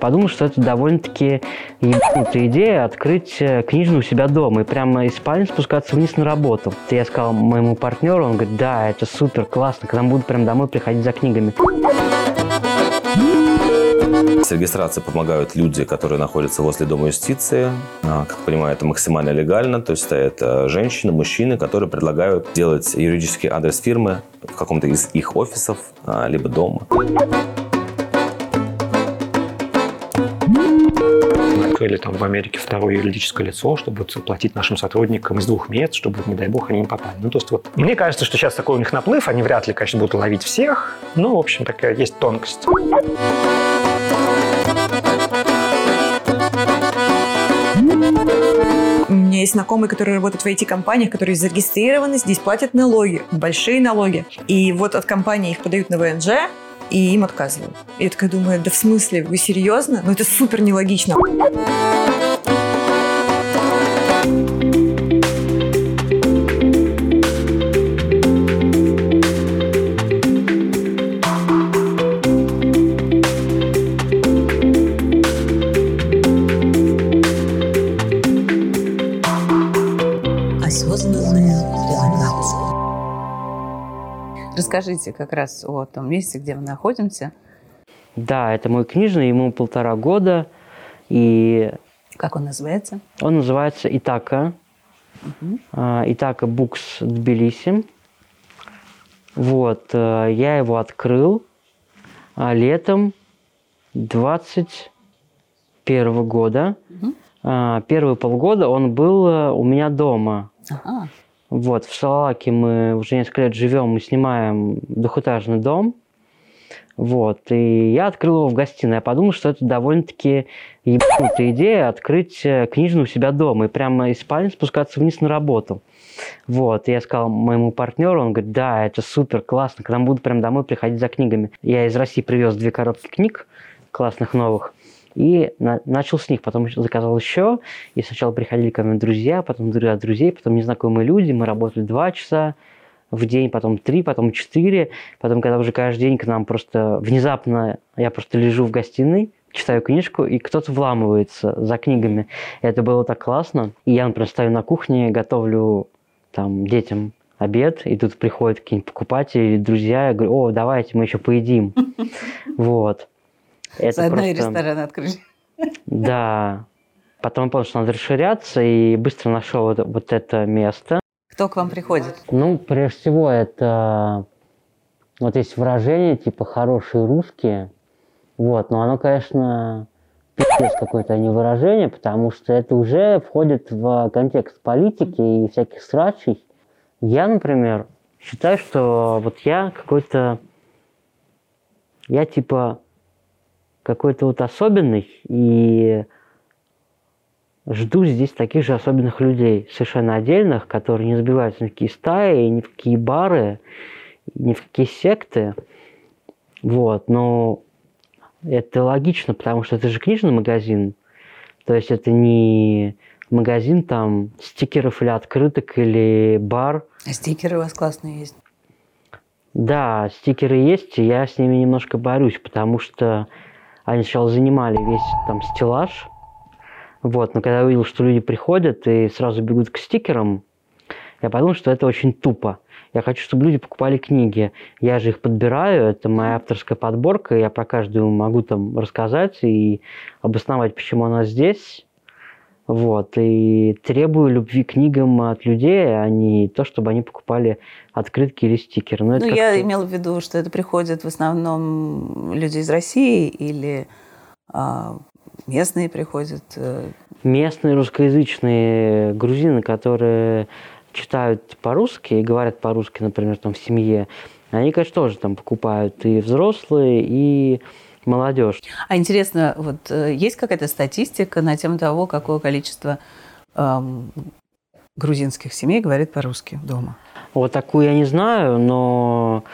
Подумал, что это довольно-таки ебанутая идея открыть э, книжную у себя дома и прямо из спальни спускаться вниз на работу. Я сказал моему партнеру, он говорит, да, это супер, классно, когда мы будем прям домой приходить за книгами. С регистрацией помогают люди, которые находятся возле Дома юстиции. А, как понимаю, это максимально легально. То есть это женщины, мужчины, которые предлагают делать юридический адрес фирмы в каком-то из их офисов, а, либо дома. Открыли там в Америке второе юридическое лицо, чтобы платить нашим сотрудникам из двух мест, чтобы, не дай бог, они не попали. Ну, то есть вот мне кажется, что сейчас такой у них наплыв, они вряд ли, конечно, будут ловить всех, но, в общем, такая есть тонкость. У меня есть знакомые, которые работают в IT-компаниях, которые зарегистрированы, здесь платят налоги, большие налоги. И вот от компании их подают на ВНЖ, и им отказывают. Я такая думаю, да в смысле, вы серьезно? Ну это супер нелогично. Расскажите как раз о том месте, где мы находимся. Да, это мой книжный, ему полтора года. И как он называется? Он называется Итака. Угу. Итака Букс Тбилиси. Вот, э, я его открыл а, летом 21 года. Угу. Первые полгода он был э, у меня дома. Ага. Вот, в Салаке мы уже несколько лет живем, мы снимаем двухэтажный дом. Вот, и я открыл его в гостиной. Я подумал, что это довольно-таки ебанутая идея открыть э, книжную у себя дома и прямо из спальни спускаться вниз на работу. Вот, и я сказал моему партнеру, он говорит, да, это супер, классно, когда мы буду прям домой приходить за книгами. Я из России привез две коробки книг классных новых. И на, начал с них, потом заказал еще. И сначала приходили ко мне друзья, потом друзья друзей, потом незнакомые люди. Мы работали два часа в день, потом три, потом четыре. Потом, когда уже каждый день к нам просто внезапно, я просто лежу в гостиной, читаю книжку, и кто-то вламывается за книгами. И это было так классно. И я, например, стою на кухне, готовлю там детям обед, и тут приходят какие-нибудь покупатели, друзья, я говорю, о, давайте мы еще поедим. Вот. Это Заодно просто... и ресторан открыли. Да. Потом понял, что надо расширяться, и быстро нашел вот, вот это место. Кто к вам приходит? Ну, прежде всего, это... Вот есть выражение, типа, хорошие русские. Вот, но оно, конечно, пиздец какое-то, а не выражение, потому что это уже входит в контекст политики и всяких срачей. Я, например, считаю, что вот я какой-то... Я, типа, какой-то вот особенный, и жду здесь таких же особенных людей, совершенно отдельных, которые не забиваются ни в какие стаи, ни в какие бары, ни в какие секты. Вот, но это логично, потому что это же книжный магазин. То есть это не магазин там стикеров или открыток или бар. А стикеры у вас классные есть? Да, стикеры есть, и я с ними немножко борюсь, потому что они сначала занимали весь там стеллаж, вот, но когда я увидел, что люди приходят и сразу бегут к стикерам, я подумал, что это очень тупо. Я хочу, чтобы люди покупали книги. Я же их подбираю, это моя авторская подборка, я про каждую могу там рассказать и обосновать, почему она здесь. Вот, и требую любви к книгам от людей, а не то, чтобы они покупали открытки или стикеры. Но ну, я имела в виду, что это приходят в основном люди из России или а, местные приходят? Э? Местные русскоязычные грузины, которые читают по-русски и говорят по-русски, например, там в семье, они, конечно, тоже там покупают и взрослые, и молодежь. А интересно, вот э, есть какая-то статистика на тему того, какое количество эм, грузинских семей говорит по-русски дома? Вот такую я не знаю, но,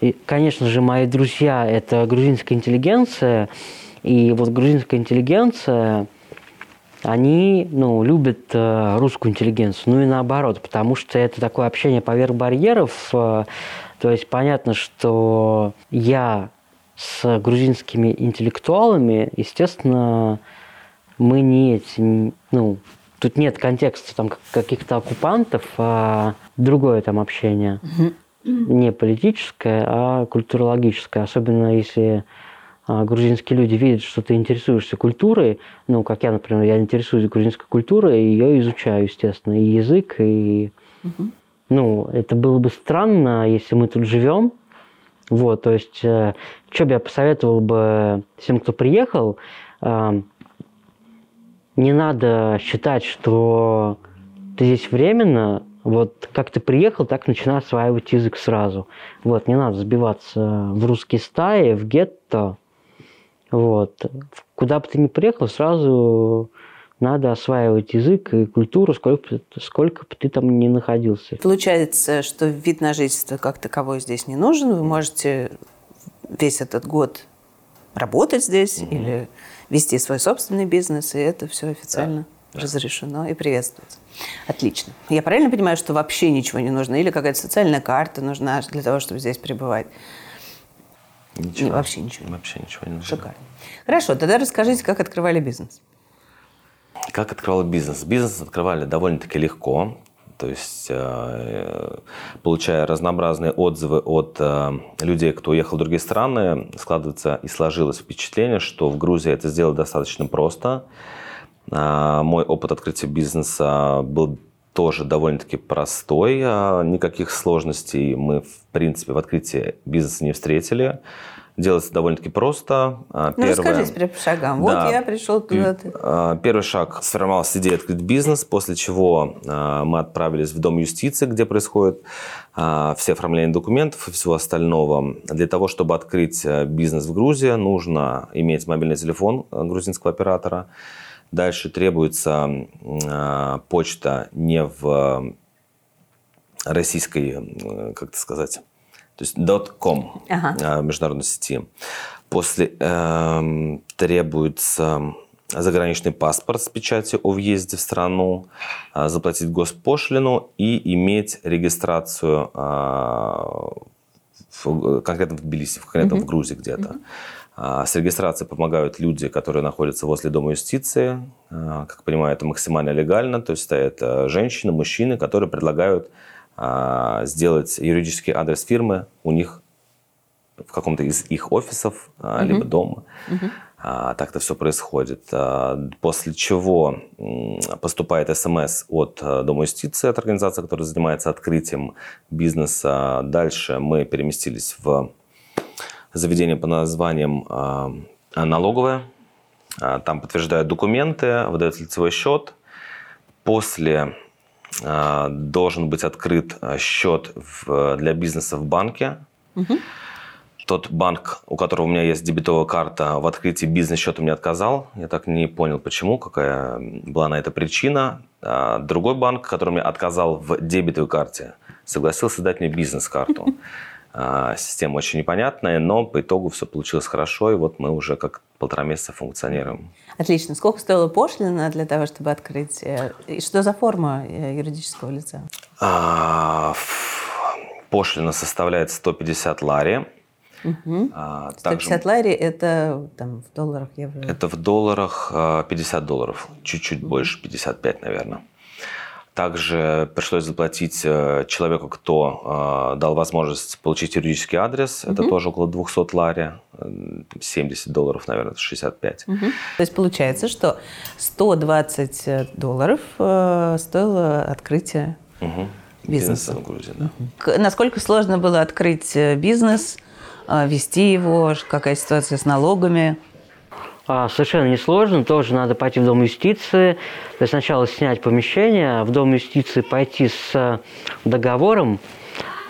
и, конечно же, мои друзья – это грузинская интеллигенция, и вот грузинская интеллигенция, они ну, любят э, русскую интеллигенцию, ну и наоборот, потому что это такое общение поверх барьеров. Э, то есть понятно, что я с грузинскими интеллектуалами, естественно, мы не эти, ну, тут нет контекста там каких-то оккупантов, а другое там общение. Не политическое, а культурологическое. Особенно если а, грузинские люди видят, что ты интересуешься культурой, ну, как я, например, я интересуюсь грузинской культурой, и ее изучаю, естественно, и язык, и... Угу. Ну, это было бы странно, если мы тут живем, вот, то есть, э, что бы я посоветовал бы всем, кто приехал, э, не надо считать, что ты здесь временно, вот как ты приехал, так начинай осваивать язык сразу. Вот, не надо сбиваться в русские стаи, в гетто. Вот. Куда бы ты ни приехал, сразу надо осваивать язык и культуру, сколько, сколько бы ты там ни находился. Получается, что вид на жительство как таковой здесь не нужен. Вы можете весь этот год работать здесь mm-hmm. или вести свой собственный бизнес, и это все официально да. разрешено и приветствуется. Отлично. Я правильно понимаю, что вообще ничего не нужно? Или какая-то социальная карта нужна для того, чтобы здесь пребывать? Ничего. Вообще ничего. Вообще ничего не нужно. Шикарно. Хорошо, тогда расскажите, как открывали бизнес. Как открывал бизнес? Бизнес открывали довольно-таки легко. То есть, э, получая разнообразные отзывы от э, людей, кто уехал в другие страны, складывается и сложилось впечатление, что в Грузии это сделать достаточно просто. Э, мой опыт открытия бизнеса был тоже довольно-таки простой. Никаких сложностей мы, в принципе, в открытии бизнеса не встретили. Делается довольно-таки просто. А, ну, Первое, расскажите по шагам. Да. Вот я пришел туда-то. А, первый шаг. Сформировалась идея открыть бизнес, после чего а, мы отправились в Дом юстиции, где происходит все оформления документов и всего остального. Для того, чтобы открыть бизнес в Грузии, нужно иметь мобильный телефон грузинского оператора. Дальше требуется почта не в российской, как это сказать, то есть .com ага. А, международной сети. После э, требуется заграничный паспорт с печатью о въезде в страну, э, заплатить госпошлину и иметь регистрацию э, в, конкретно в Тбилиси, конкретно mm-hmm. в Грузии где-то. Mm-hmm. С регистрацией помогают люди, которые находятся возле Дома юстиции. Как понимаю, это максимально легально. То есть это женщины, мужчины, которые предлагают сделать юридический адрес фирмы у них в каком-то из их офисов, mm-hmm. либо дома. Mm-hmm. Так-то все происходит. После чего поступает смс от э, Дома юстиции, от организации, которая занимается открытием бизнеса. Дальше мы переместились в заведение по названием налоговое. Там подтверждают документы, выдают лицевой счет. После а, должен быть открыт а, счет в, для бизнеса в банке. Угу. Тот банк, у которого у меня есть дебетовая карта, в открытии бизнес-счета мне отказал. Я так не понял, почему, какая была на это причина. А другой банк, который мне отказал в дебетовой карте, согласился дать мне бизнес-карту. А, система очень непонятная, но по итогу все получилось хорошо, и вот мы уже как полтора месяца функционируем. Отлично. Сколько стоила пошлина для того, чтобы открыть? Э, и что за форма э, юридического лица? А, пошлина составляет 150 лари. Угу. А, 150 также, лари – это там, в долларах, евро? Это в долларах 50 долларов, чуть-чуть угу. больше, 55, наверное. Также пришлось заплатить э, человеку, кто э, дал возможность получить юридический адрес. Угу. Это тоже около 200 лари. 70 долларов, наверное, 65. Угу. То есть получается, что 120 долларов э, стоило открытие угу. бизнеса. в Грузии, да. Угу. Насколько сложно было открыть бизнес, вести его, какая ситуация с налогами? А, совершенно несложно, тоже надо пойти в Дом юстиции, то есть сначала снять помещение, в Дом юстиции пойти с э, договором,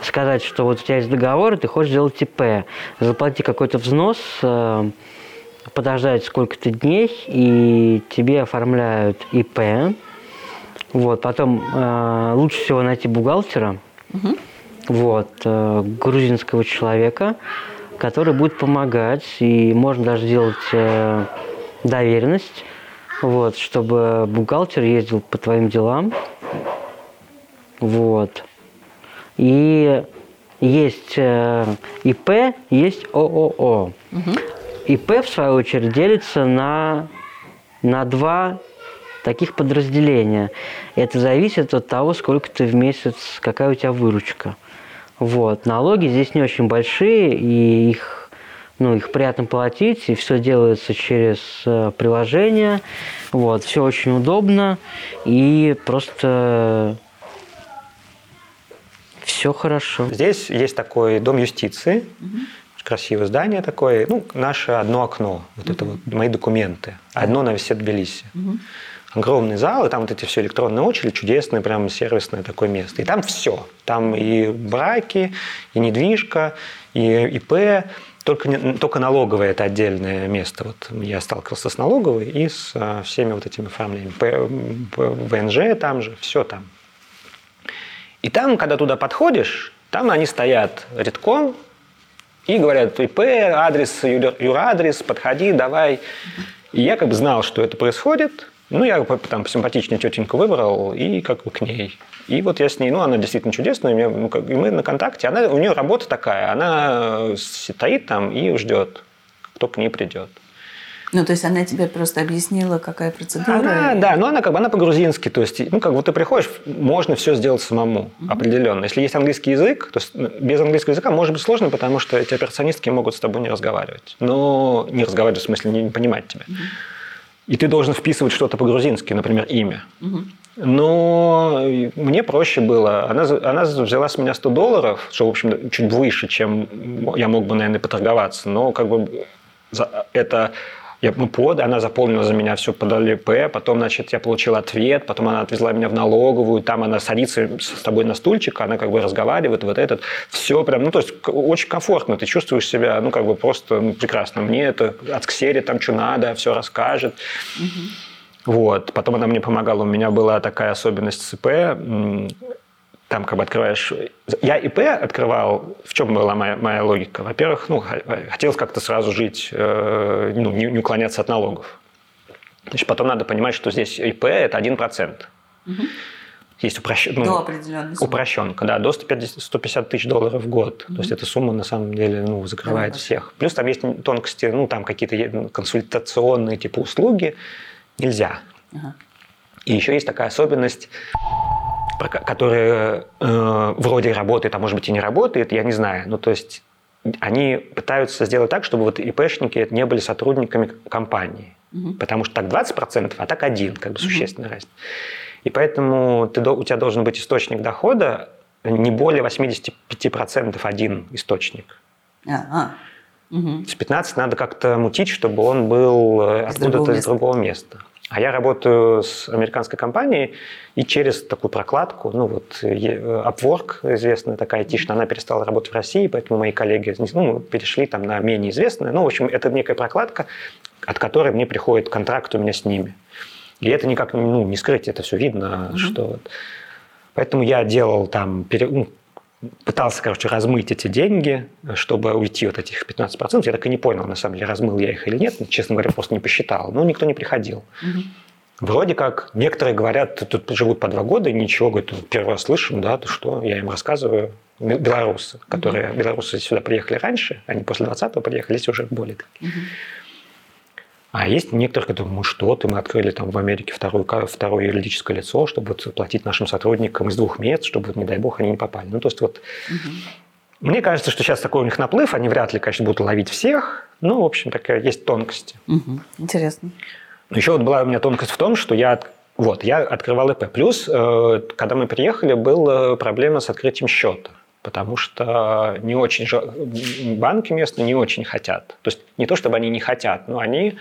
сказать, что вот у тебя есть договор, и ты хочешь сделать ИП, заплати какой-то взнос, э, подождать сколько-то дней, и тебе оформляют ИП. Вот, потом э, лучше всего найти бухгалтера, угу. вот, э, грузинского человека, который будет помогать, и можно даже сделать э, доверенность, вот, чтобы бухгалтер ездил по твоим делам, вот. И есть э, ИП, есть ООО. Угу. ИП, в свою очередь, делится на, на два таких подразделения. Это зависит от того, сколько ты в месяц, какая у тебя выручка. Вот. Налоги здесь не очень большие, и их, ну, их приятно платить, и все делается через э, приложение. Вот. Все очень удобно, и просто все хорошо. Здесь есть такой дом юстиции, угу. красивое здание такое, ну, наше одно окно, вот угу. это вот мои документы. Одно на висит Тбилиси. Угу огромный зал, и там вот эти все электронные очереди, чудесное, прям сервисное такое место. И там все. Там и браки, и недвижка, и ИП, только, только налоговое – это отдельное место. Вот я сталкивался с налоговой и с а, всеми вот этими оформлениями. ВНЖ там же, все там. И там, когда туда подходишь, там они стоят редком и говорят, ИП, адрес, юрадрес, подходи, давай. И я как бы знал, что это происходит, ну, я там симпатичнее тетеньку выбрал и как бы к ней. И вот я с ней, ну, она действительно чудесная, мне, ну, как, и мы на контакте. Она, у нее работа такая, она стоит там и ждет, кто к ней придет. Ну, то есть она тебе просто объяснила, какая процедура? Она, да, но она как бы она по-грузински, то есть, ну, как вот ты приходишь, можно все сделать самому угу. определенно. Если есть английский язык, то есть без английского языка может быть сложно, потому что эти операционистки могут с тобой не разговаривать. Но не разговаривать в смысле не понимать тебя. Угу и ты должен вписывать что-то по-грузински, например, имя. Угу. Но мне проще было. Она, она взяла с меня 100 долларов, что, в общем, чуть выше, чем я мог бы, наверное, поторговаться. Но как бы это я, мы под, она заполнила за меня все под ЛП, потом, значит, я получил ответ, потом она отвезла меня в налоговую, там она садится с тобой на стульчик, она как бы разговаривает, вот этот, все прям, ну, то есть очень комфортно, ты чувствуешь себя, ну, как бы просто ну, прекрасно. Мне это от Ксери там что надо, все расскажет. Угу. Вот. Потом она мне помогала. У меня была такая особенность СП там как бы открываешь... Я ИП открывал, в чем была моя, моя логика? Во-первых, ну, хотелось как-то сразу жить, э, ну, не, не уклоняться от налогов. Значит, потом надо понимать, что здесь ИП – это 1%. Угу. Есть упрощ... ну, до определенной суммы. упрощенка, да, до 150, 150 тысяч долларов в год. Угу. То есть эта сумма на самом деле ну, закрывает да, всех. Плюс там есть тонкости, ну там какие-то консультационные типа услуги нельзя. Ага. И еще есть такая особенность которые э, вроде работает, а может быть и не работает, я не знаю. Ну, то есть они пытаются сделать так, чтобы вот ИПшники не были сотрудниками компании. Угу. Потому что так 20%, а так один, как бы угу. существенная разница. И поэтому ты, у тебя должен быть источник дохода не более 85% один источник. А-а. Угу. С 15 надо как-то мутить, чтобы он был э, откуда-то из другого места. А я работаю с американской компанией, и через такую прокладку, ну вот Upwork, известная такая айтишная, она перестала работать в России, поэтому мои коллеги ну, перешли там на менее известную. Ну, в общем, это некая прокладка, от которой мне приходит контракт у меня с ними. И это никак ну, не скрыть, это все видно, mm-hmm. что... Поэтому я делал там, ну, пытался, короче, размыть эти деньги, чтобы уйти от этих 15%. Я так и не понял, на самом деле, размыл я их или нет. Честно говоря, просто не посчитал. Но никто не приходил. Угу. Вроде как, некоторые говорят, тут живут по два года и ничего, говорят, первый раз слышим, да, ты что, я им рассказываю. Белорусы, которые, угу. белорусы сюда приехали раньше, они после 20-го приехали, здесь уже более. Угу. А есть некоторые, которые, ну что ты, мы открыли там в Америке второе, второе юридическое лицо, чтобы платить нашим сотрудникам из двух мест, чтобы, не дай бог, они не попали. Ну, то есть вот угу. Мне кажется, что сейчас такой у них наплыв, они вряд ли, конечно, будут ловить всех, но, в общем, такая есть тонкости. Угу. Интересно. Но еще вот была у меня тонкость в том, что я вот, я открывал ИП. Плюс, э, когда мы приехали, была проблема с открытием счета потому что не очень банки местные не очень хотят. То есть не то, чтобы они не хотят, но они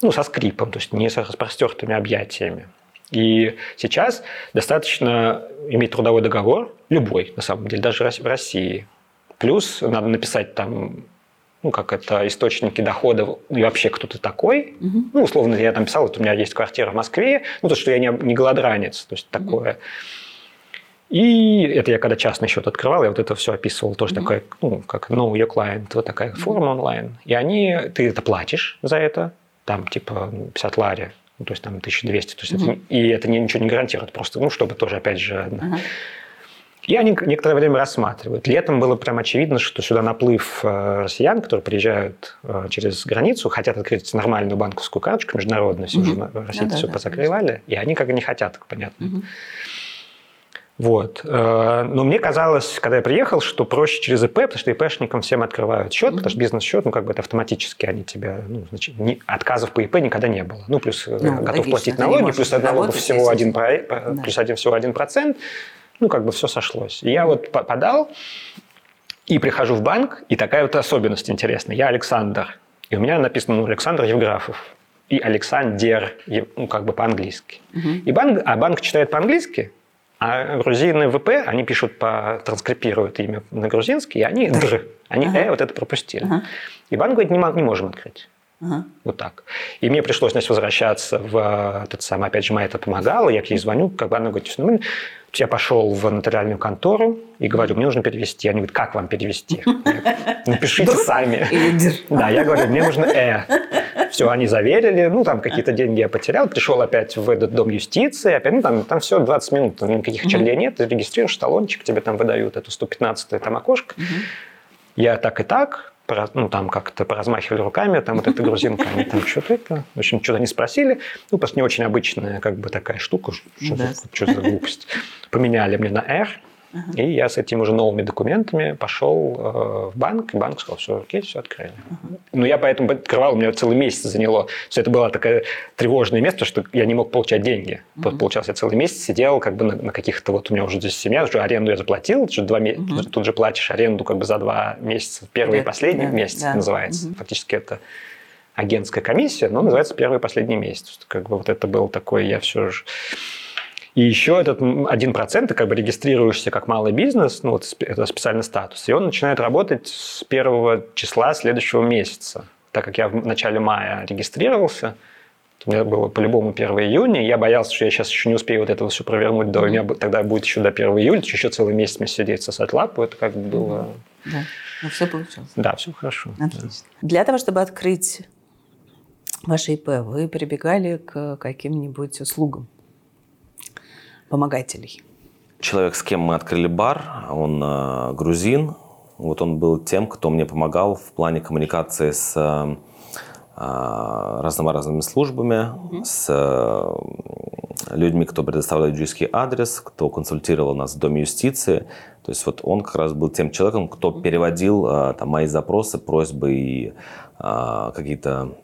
ну, со скрипом, то есть не с распростертыми объятиями. И сейчас достаточно иметь трудовой договор, любой, на самом деле, даже в России. Плюс надо написать там, ну, как это, источники доходов, и вообще кто ты такой. Угу. Ну, условно, я там писал, вот у меня есть квартира в Москве, ну, то, что я не, не голодранец, то есть угу. такое. И это я когда частный счет открывал, я вот это все описывал, тоже mm-hmm. такая, ну, как know your client, вот такая форма онлайн. И они, ты это платишь за это, там типа 50 лари, ну, то есть там 1200, то есть mm-hmm. это, и это ничего не гарантирует, просто, ну, чтобы тоже, опять же, mm-hmm. И они некоторое время рассматривают. Летом было прям очевидно, что сюда наплыв э, россиян, которые приезжают э, через границу, хотят открыть нормальную банковскую карточку международную, все уже в России да, все да, позакрывали, и они как бы не хотят, понятно. Угу. Вот. Э, но мне казалось, когда я приехал, что проще через ИП, потому что ИПшникам всем открывают счет, mm-hmm. потому что бизнес-счет, ну, как бы это автоматически они тебя, ну, значит, не, отказов по ИП никогда не было. Ну, плюс ну, готов логично, платить налоги, плюс от налогов всего один, да. плюс один всего один процент ну, как бы все сошлось. И я вот подал, и прихожу в банк, и такая вот особенность интересная. Я Александр, и у меня написано ну, Александр Евграфов и Александр, ну, как бы по-английски. Угу. И банк, а банк читает по-английски, а грузины ВП, они пишут, по, транскрипируют имя на грузинский, и они др, они ага. э вот это пропустили. Ага. И банк говорит, не, не можем открыть. Ага. Вот так. И мне пришлось, значит, возвращаться в этот самый, опять же, моя это помогала, я к ней звоню, как бы она говорит, ну, я пошел в нотариальную контору и говорю, мне нужно перевести. Они говорят, как вам перевести? Напишите сами. Да, я говорю, мне нужно «э». Все, они заверили, ну, там какие-то деньги я потерял, пришел опять в этот дом юстиции, опять, ну, там, там все 20 минут, никаких черлей нет, ты регистрируешь талончик, тебе там выдают эту 115 там окошко. Я так и так, ну, там как-то поразмахивали руками, там вот эта грузинка, они там что-то это, в общем, что-то не спросили. Ну, просто не очень обычная как бы такая штука, что, да. за, что за глупость. Поменяли мне на R, Uh-huh. И я с этими уже новыми документами пошел э, в банк, и банк сказал, все, окей, все открыли. Uh-huh. Ну, я поэтому открывал, у меня целый месяц заняло. Все это было такое тревожное место, что я не мог получать деньги. Uh-huh. Получался, я целый месяц сидел как бы на, на каких-то, вот у меня уже здесь семья, уже аренду я заплатил, что два месяца, тут же платишь аренду как бы за два месяца, первый yeah. и последний yeah. месяц yeah. называется. Uh-huh. Фактически это агентская комиссия, но называется первый и последний месяц. Как бы вот это был такой, я все же и еще этот 1% ты как бы регистрируешься как малый бизнес, ну вот это специальный статус, и он начинает работать с первого числа следующего месяца. Так как я в начале мая регистрировался, у меня было по-любому 1 июня, я боялся, что я сейчас еще не успею вот этого все провернуть, до, у меня тогда будет еще до 1 июля, еще целый месяц мне сидеть сосать лапу, это как бы было... Да, ну все получилось. Да, все хорошо. Отлично. Да. Для того, чтобы открыть ваше ИП, вы прибегали к каким-нибудь услугам? Помогателей? Человек, с кем мы открыли бар, он э, грузин. Вот он был тем, кто мне помогал в плане коммуникации с э, разными службами, mm-hmm. с э, людьми, кто предоставлял юридический адрес, кто консультировал нас в Доме юстиции. То есть вот он как раз был тем человеком, кто mm-hmm. переводил э, там, мои запросы, просьбы и э, какие-то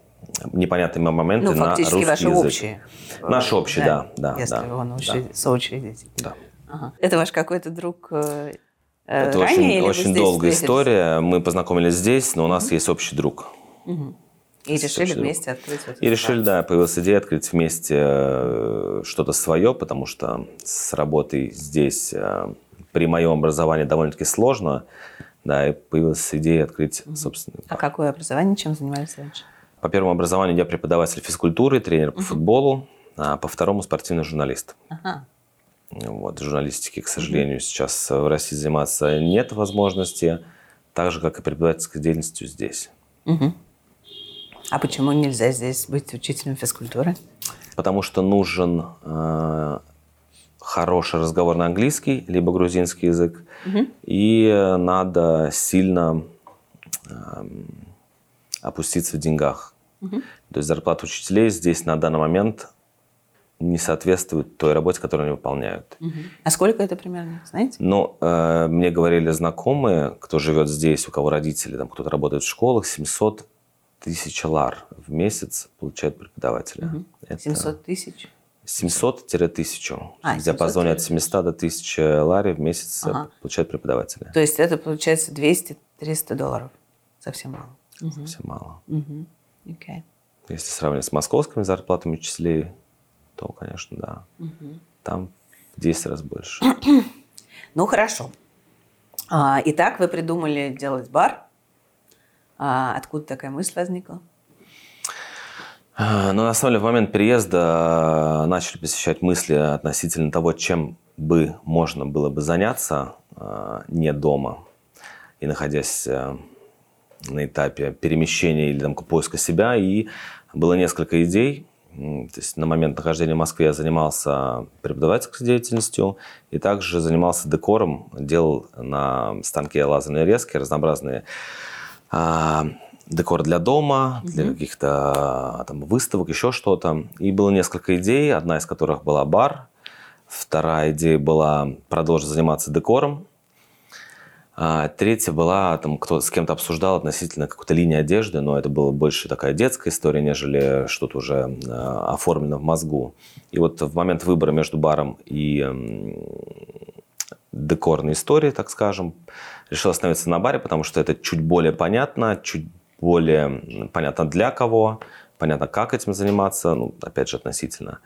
непонятные моменты ну, на русский ваши язык. общие. Наши общие, да. да, Если да, он да. соучредитель. Да. Ага. Это ваш какой-то друг э, Это ранее, очень, очень долгая история. Мы познакомились здесь, но у нас угу. есть общий друг. Угу. И решили вместе открыть вот И решили, да, появилась идея открыть вместе э, что-то свое, потому что с работой здесь э, при моем образовании довольно-таки сложно. Да, и появилась идея открыть собственный. А какое образование, чем занимались раньше? По первому образованию я преподаватель физкультуры, тренер по футболу, а по второму спортивный журналист. Ага. Вот, журналистики, к сожалению, сейчас в России заниматься нет возможности, так же, как и преподавательской деятельностью здесь. Угу. А почему нельзя здесь быть учителем физкультуры? Потому что нужен э, хороший разговор на английский, либо грузинский язык, угу. и надо сильно э, опуститься в деньгах. Угу. То есть зарплата учителей здесь на данный момент не соответствует той работе, которую они выполняют. Угу. А сколько это примерно, знаете? Ну, э, мне говорили знакомые, кто живет здесь, у кого родители, там кто-то работает в школах, 700 тысяч лар в месяц получают преподаватели. Угу. Это 700 тысяч? 700-1000. А, в диапазоне от 700 до 1000 лари в месяц ага. получают преподаватели. То есть это получается 200-300 долларов. Совсем мало угу. совсем мало. Угу. Okay. Если сравнивать с московскими зарплатами учителей, то, конечно, да. Угу. Там в 10 раз больше. ну, хорошо. А, итак, вы придумали делать бар. А откуда такая мысль возникла? А, ну, на самом деле, в момент переезда начали посещать мысли относительно того, чем бы можно было бы заняться а, не дома и находясь на этапе перемещения или там, поиска себя. И было несколько идей. То есть на момент нахождения в Москве я занимался преподавательской деятельностью и также занимался декором, делал на станке лазерные резки разнообразные а, декор для дома, mm-hmm. для каких-то там выставок, еще что-то. И было несколько идей, одна из которых была бар, вторая идея была продолжить заниматься декором, а третья была, там, кто с кем-то обсуждал относительно какой-то линии одежды, но это была больше такая детская история, нежели что-то уже э, оформлено в мозгу. И вот в момент выбора между баром и декорной историей, так скажем, решил остановиться на баре, потому что это чуть более понятно, чуть более понятно для кого, понятно, как этим заниматься, ну, опять же, относительно.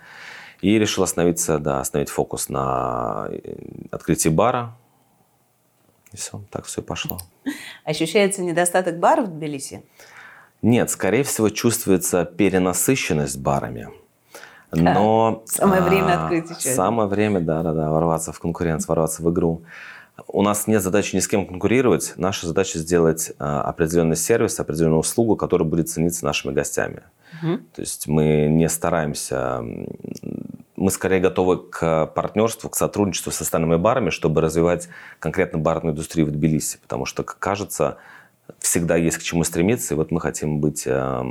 И решил остановиться, да, остановить фокус на э, открытии бара, и все, так все пошло. Ощущается недостаток баров в Тбилиси? Нет, скорее всего, чувствуется перенасыщенность барами. Но... Самое время а, открыть еще. Самое время, да-да-да, ворваться в конкуренцию, ворваться в игру. У нас нет задачи ни с кем конкурировать. Наша задача сделать а, определенный сервис, определенную услугу, которая будет цениться нашими гостями. Угу. То есть мы не стараемся мы скорее готовы к партнерству, к сотрудничеству с остальными барами, чтобы развивать конкретно барную индустрию в Тбилиси. Потому что, кажется, всегда есть к чему стремиться. И вот мы хотим быть э,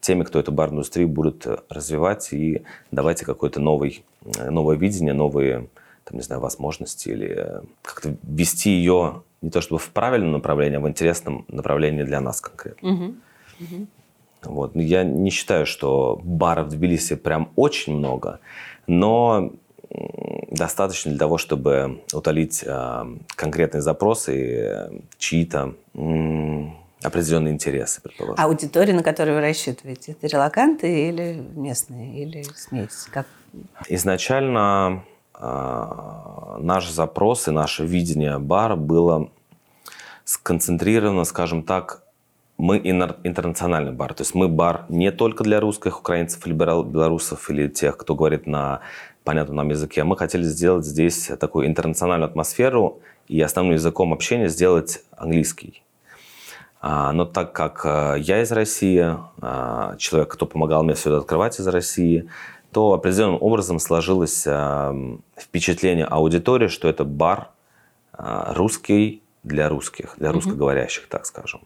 теми, кто эту барную индустрию будет развивать и давайте какое-то новый, новое видение, новые там, не знаю, возможности или как-то вести ее не то чтобы в правильном направлении, а в интересном направлении для нас конкретно. Угу. Угу. Вот. Я не считаю, что баров в Тбилиси прям очень много но достаточно для того, чтобы утолить э, конкретные запросы и э, чьи-то определенные интересы, предположим. А аудитория, на которую вы рассчитываете, это релаканты или местные, или смесь? Как? Изначально э, наш запрос и наше видение бара было сконцентрировано, скажем так, мы интернациональный бар. То есть мы бар не только для русских, украинцев или белорусов, или тех, кто говорит на понятном нам языке. Мы хотели сделать здесь такую интернациональную атмосферу и основным языком общения сделать английский. А, но так как э, я из России, а, человек, кто помогал мне все это открывать из России, то определенным образом сложилось э, впечатление аудитории, что это бар э, русский для русских, для русскоговорящих, так скажем.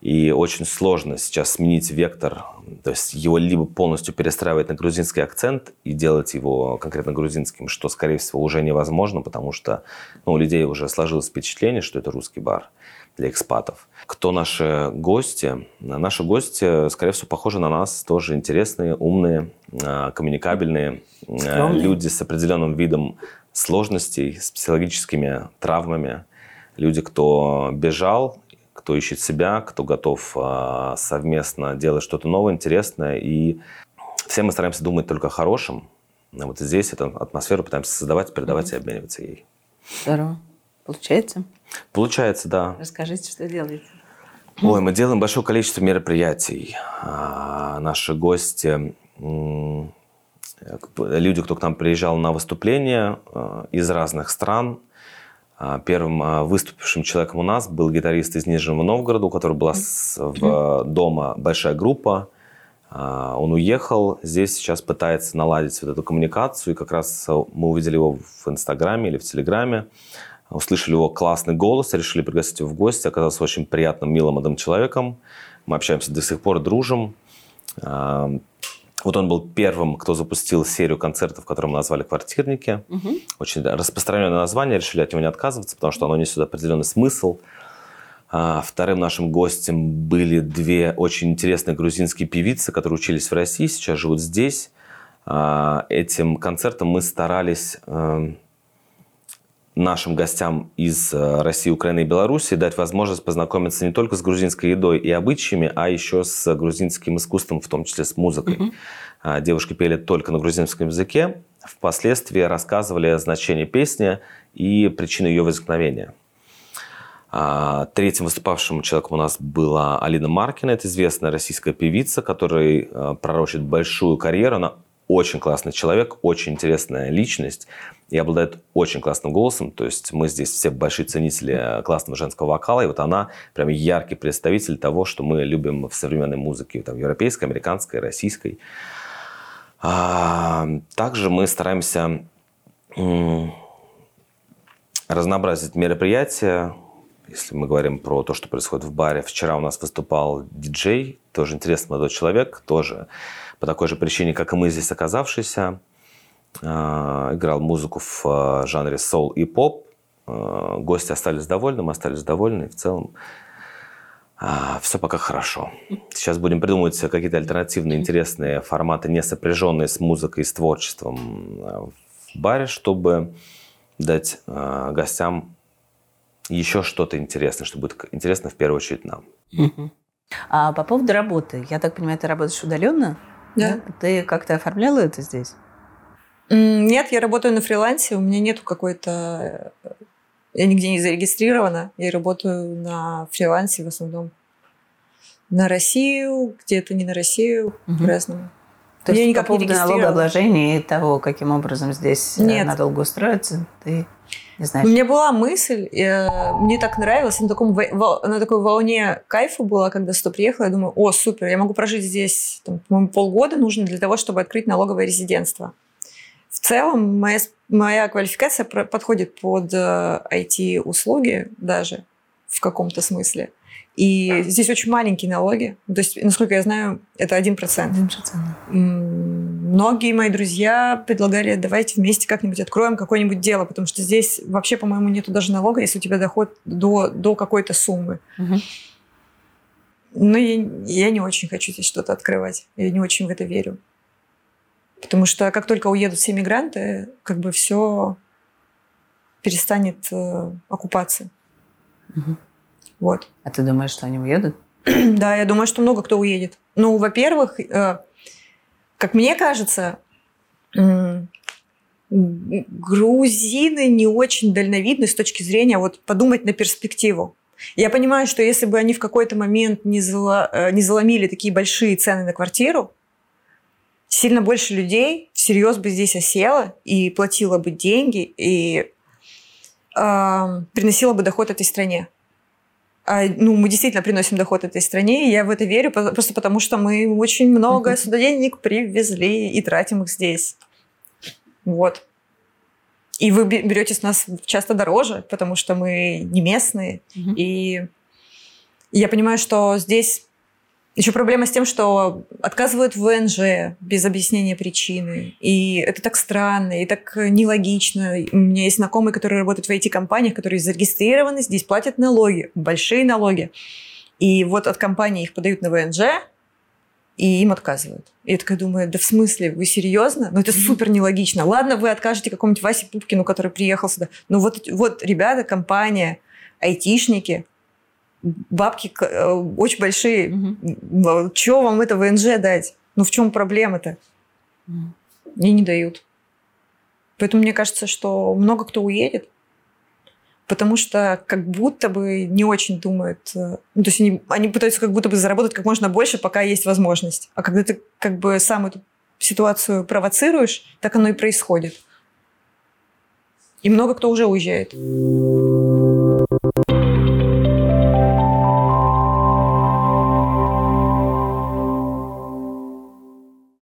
И очень сложно сейчас сменить вектор, то есть его либо полностью перестраивать на грузинский акцент и делать его конкретно грузинским, что, скорее всего, уже невозможно, потому что ну, у людей уже сложилось впечатление, что это русский бар для экспатов. Кто наши гости? Наши гости, скорее всего, похожи на нас, тоже интересные, умные, а, коммуникабельные, а, Скромные. люди с определенным видом сложностей, с психологическими травмами, люди, кто бежал кто ищет себя, кто готов а, совместно делать что-то новое, интересное. И все мы стараемся думать только о хорошем. А вот здесь эту атмосферу пытаемся создавать, передавать mm-hmm. и обмениваться ей. Здорово. Получается? Получается, да. Расскажите, что делаете. Ой, мы делаем большое количество мероприятий. А, наши гости, люди, кто к нам приезжал на выступления из разных стран, первым а, выступившим человеком у нас был гитарист из Нижнего Новгорода, у которого была в дома большая группа. А, он уехал, здесь сейчас пытается наладить вот эту коммуникацию. И как раз мы увидели его в Инстаграме или в Телеграме. Услышали его классный голос, решили пригласить его в гости. Оказался очень приятным, милым молодым человеком. Мы общаемся до сих пор, дружим. Вот он был первым, кто запустил серию концертов, которую мы назвали «Квартирники». Угу. Очень распространенное название, решили от него не отказываться, потому что оно несет определенный смысл. А, вторым нашим гостем были две очень интересные грузинские певицы, которые учились в России, сейчас живут здесь. А, этим концертом мы старались эм, нашим гостям из э, России, Украины и Беларуси дать возможность познакомиться не только с грузинской едой и обычаями, а еще с грузинским искусством, в том числе с музыкой. Mm-hmm. Девушки пели только на грузинском языке, впоследствии рассказывали о значении песни и причины ее возникновения. А, третьим выступавшим человеком у нас была Алина Маркина. Это известная российская певица, которая э, пророчит большую карьеру. Она очень классный человек, очень интересная личность и обладает очень классным голосом. То есть мы здесь все большие ценители классного женского вокала, и вот она прям яркий представитель того, что мы любим в современной музыке, там, европейской, американской, российской. А, также мы стараемся разнообразить мероприятия. Если мы говорим про то, что происходит в баре, вчера у нас выступал диджей, тоже интересный молодой человек, тоже по такой же причине, как и мы здесь оказавшийся. А, играл музыку в а, жанре соул и поп. А, гости остались довольны, мы остались довольны. В целом все пока хорошо. Сейчас будем придумывать какие-то альтернативные интересные форматы, не сопряженные с музыкой и с творчеством в баре, чтобы дать гостям еще что-то интересное, что будет интересно в первую очередь нам. А по поводу работы, я так понимаю, ты работаешь удаленно? Да. Ты как-то оформляла это здесь? Нет, я работаю на фрилансе, у меня нету какой-то... Я нигде не зарегистрирована, я работаю на фрилансе в основном. На Россию, где-то не на Россию, угу. по-разному. То есть по поводу налогообложения и того, каким образом здесь э, Нет. надолго устроиться, ты не знаешь? У меня была мысль, э, мне так нравилось, на, таком, на такой волне кайфа была, когда сюда приехала, я думаю, о, супер, я могу прожить здесь, там, по-моему, полгода нужно для того, чтобы открыть налоговое резидентство. В целом моя, моя квалификация подходит под IT-услуги э, даже в каком-то смысле. И здесь очень маленькие налоги. То есть, насколько я знаю, это 1%. 1%. Многие мои друзья предлагали, давайте вместе как-нибудь откроем какое-нибудь дело, потому что здесь вообще, по-моему, нету даже налога, если у тебя доход до, до какой-то суммы. Угу. Но я, я не очень хочу здесь что-то открывать. Я не очень в это верю. Потому что как только уедут все мигранты, как бы все перестанет э, оккупаться. Угу. Вот. А ты думаешь, что они уедут? да, я думаю, что много кто уедет. Ну, во-первых, э, как мне кажется, э, грузины не очень дальновидны с точки зрения вот подумать на перспективу. Я понимаю, что если бы они в какой-то момент не, зало, э, не заломили такие большие цены на квартиру, сильно больше людей всерьез бы здесь осело и платило бы деньги и э, приносило бы доход этой стране. А, ну, мы действительно приносим доход этой стране, и я в это верю просто потому, что мы очень много сюда денег привезли и тратим их здесь. Вот. И вы берете с нас часто дороже, потому что мы не местные. И я понимаю, что здесь еще проблема с тем, что отказывают в ВНЖ без объяснения причины. И это так странно, и так нелогично. У меня есть знакомые, которые работают в IT-компаниях, которые зарегистрированы, здесь платят налоги, большие налоги. И вот от компании их подают на ВНЖ, и им отказывают. И я такая думаю, да в смысле, вы серьезно? Ну это супер нелогично. Ладно, вы откажете какому-нибудь Васе Пупкину, который приехал сюда. Но вот, вот ребята, компания, айтишники, бабки э, очень большие. Угу. Чего вам это ВНЖ дать? Ну в чем проблема-то? Угу. И не дают. Поэтому мне кажется, что много кто уедет, потому что как будто бы не очень думают. Э, ну, то есть они, они пытаются как будто бы заработать как можно больше, пока есть возможность. А когда ты как бы сам эту ситуацию провоцируешь, так оно и происходит. И много кто уже уезжает.